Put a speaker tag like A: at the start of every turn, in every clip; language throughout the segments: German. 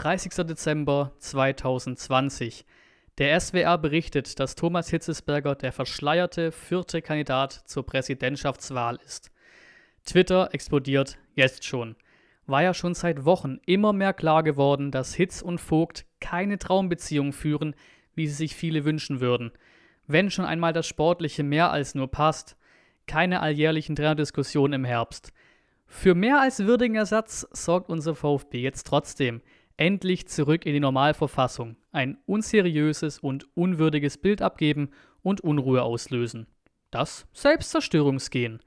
A: 30. Dezember 2020. Der SWR berichtet, dass Thomas Hitzesberger der verschleierte vierte Kandidat zur Präsidentschaftswahl ist. Twitter explodiert jetzt schon. War ja schon seit Wochen immer mehr klar geworden, dass Hitz und Vogt keine Traumbeziehung führen, wie sie sich viele wünschen würden. Wenn schon einmal das Sportliche mehr als nur passt, keine alljährlichen Trainerdiskussionen im Herbst. Für mehr als würdigen Ersatz sorgt unser VfB jetzt trotzdem endlich zurück in die Normalverfassung, ein unseriöses und unwürdiges Bild abgeben und Unruhe auslösen. Das Selbstzerstörungsgehen.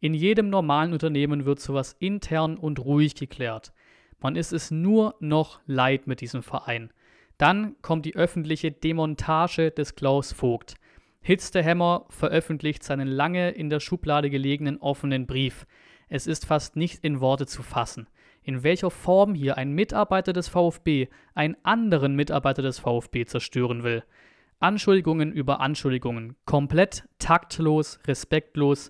A: In jedem normalen Unternehmen wird sowas intern und ruhig geklärt. Man ist es nur noch leid mit diesem Verein. Dann kommt die öffentliche Demontage des Klaus Vogt. Hitz Hammer veröffentlicht seinen lange in der Schublade gelegenen offenen Brief. Es ist fast nicht in Worte zu fassen, in welcher Form hier ein Mitarbeiter des VfB einen anderen Mitarbeiter des VfB zerstören will. Anschuldigungen über Anschuldigungen, komplett taktlos, respektlos,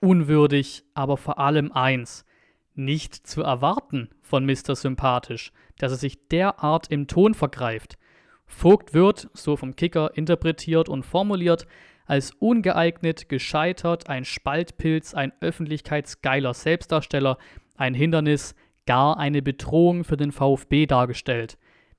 A: unwürdig, aber vor allem eins, nicht zu erwarten von Mr. Sympathisch, dass er sich derart im Ton vergreift. Vogt wird, so vom Kicker interpretiert und formuliert, als ungeeignet, gescheitert, ein Spaltpilz, ein öffentlichkeitsgeiler Selbstdarsteller, ein Hindernis, gar eine Bedrohung für den VfB dargestellt.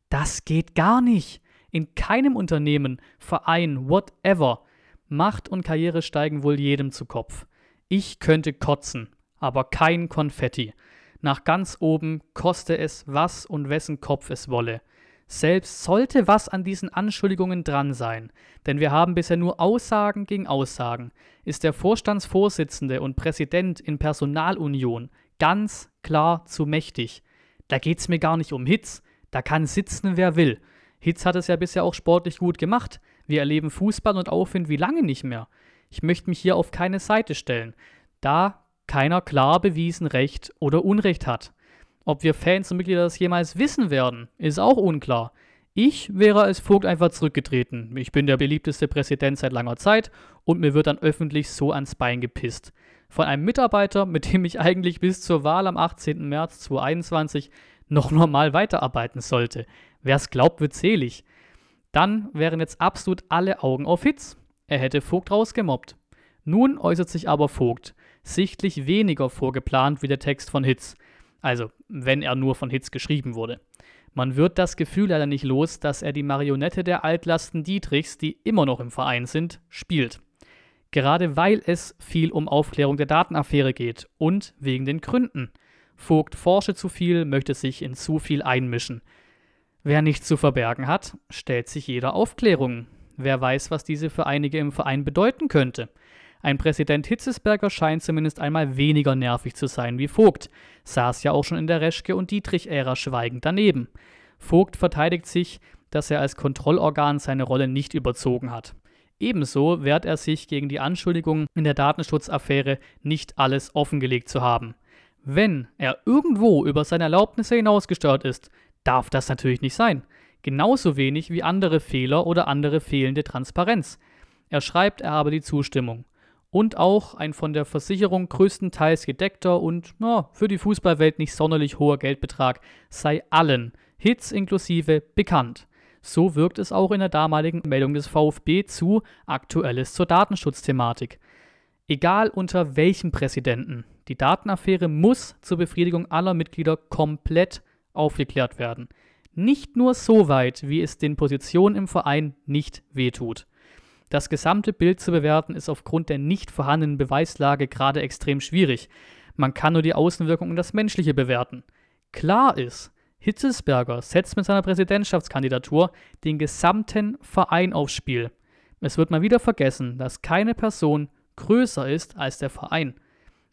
A: Das geht gar nicht. In keinem Unternehmen, Verein, whatever. Macht und Karriere steigen wohl jedem zu Kopf. Ich könnte kotzen, aber kein Konfetti. Nach ganz oben koste es was und wessen Kopf es wolle. Selbst sollte was an diesen Anschuldigungen dran sein, denn wir haben bisher nur Aussagen gegen Aussagen, ist der Vorstandsvorsitzende und Präsident in Personalunion ganz klar zu mächtig. Da geht's mir gar nicht um Hitz, da kann sitzen, wer will. Hitz hat es ja bisher auch sportlich gut gemacht. Wir erleben Fußball und Aufwind wie lange nicht mehr. Ich möchte mich hier auf keine Seite stellen, da keiner klar bewiesen Recht oder Unrecht hat. Ob wir Fans und Mitglieder das jemals wissen werden, ist auch unklar. Ich wäre als Vogt einfach zurückgetreten. Ich bin der beliebteste Präsident seit langer Zeit und mir wird dann öffentlich so ans Bein gepisst. Von einem Mitarbeiter, mit dem ich eigentlich bis zur Wahl am 18. März 2021 noch normal weiterarbeiten sollte. Wer es glaubt, wird selig. Dann wären jetzt absolut alle Augen auf Hitz. Er hätte Vogt rausgemobbt. Nun äußert sich aber Vogt, sichtlich weniger vorgeplant wie der Text von Hitz. Also, wenn er nur von Hitz geschrieben wurde. Man wird das Gefühl leider nicht los, dass er die Marionette der Altlasten Dietrichs, die immer noch im Verein sind, spielt. Gerade weil es viel um Aufklärung der Datenaffäre geht und wegen den Gründen. Vogt forsche zu viel, möchte sich in zu viel einmischen. Wer nichts zu verbergen hat, stellt sich jeder Aufklärung. Wer weiß, was diese für einige im Verein bedeuten könnte. Ein Präsident Hitzesberger scheint zumindest einmal weniger nervig zu sein wie Vogt, saß ja auch schon in der Reschke- und Dietrich-Ära schweigend daneben. Vogt verteidigt sich, dass er als Kontrollorgan seine Rolle nicht überzogen hat. Ebenso wehrt er sich gegen die Anschuldigung, in der Datenschutzaffäre nicht alles offengelegt zu haben. Wenn er irgendwo über seine Erlaubnisse hinausgesteuert ist, darf das natürlich nicht sein. Genauso wenig wie andere Fehler oder andere fehlende Transparenz. Er schreibt, er habe die Zustimmung und auch ein von der Versicherung größtenteils gedeckter und na, für die Fußballwelt nicht sonderlich hoher Geldbetrag sei allen, Hits inklusive, bekannt. So wirkt es auch in der damaligen Meldung des VfB zu Aktuelles zur Datenschutzthematik. Egal unter welchem Präsidenten, die Datenaffäre muss zur Befriedigung aller Mitglieder komplett aufgeklärt werden. Nicht nur so weit, wie es den Positionen im Verein nicht wehtut. Das gesamte Bild zu bewerten ist aufgrund der nicht vorhandenen Beweislage gerade extrem schwierig. Man kann nur die Außenwirkung und das Menschliche bewerten. Klar ist, Hitzesberger setzt mit seiner Präsidentschaftskandidatur den gesamten Verein aufs Spiel. Es wird mal wieder vergessen, dass keine Person größer ist als der Verein.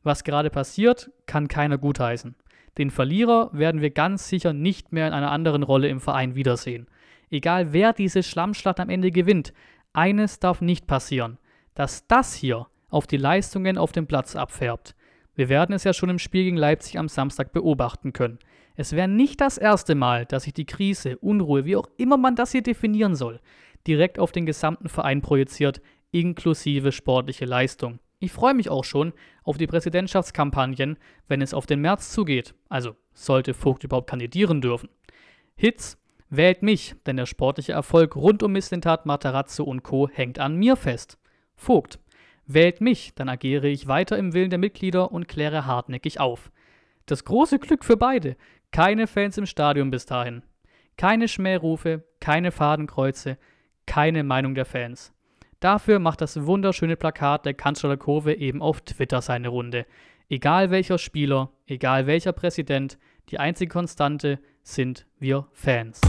A: Was gerade passiert, kann keiner gutheißen. Den Verlierer werden wir ganz sicher nicht mehr in einer anderen Rolle im Verein wiedersehen. Egal wer diese Schlammschlacht am Ende gewinnt, eines darf nicht passieren, dass das hier auf die Leistungen auf dem Platz abfärbt. Wir werden es ja schon im Spiel gegen Leipzig am Samstag beobachten können. Es wäre nicht das erste Mal, dass sich die Krise, Unruhe, wie auch immer man das hier definieren soll, direkt auf den gesamten Verein projiziert, inklusive sportliche Leistung. Ich freue mich auch schon auf die Präsidentschaftskampagnen, wenn es auf den März zugeht. Also sollte Vogt überhaupt kandidieren dürfen. Hitz, wählt mich, denn der sportliche Erfolg rund um Mislintat, Matarazzo und Co. hängt an mir fest. Vogt, wählt mich, dann agiere ich weiter im Willen der Mitglieder und kläre hartnäckig auf. Das große Glück für beide, keine Fans im Stadion bis dahin. Keine Schmährufe, keine Fadenkreuze, keine Meinung der Fans. Dafür macht das wunderschöne Plakat der Kanzler Kurve eben auf Twitter seine Runde. Egal welcher Spieler, egal welcher Präsident, die einzige Konstante sind wir Fans.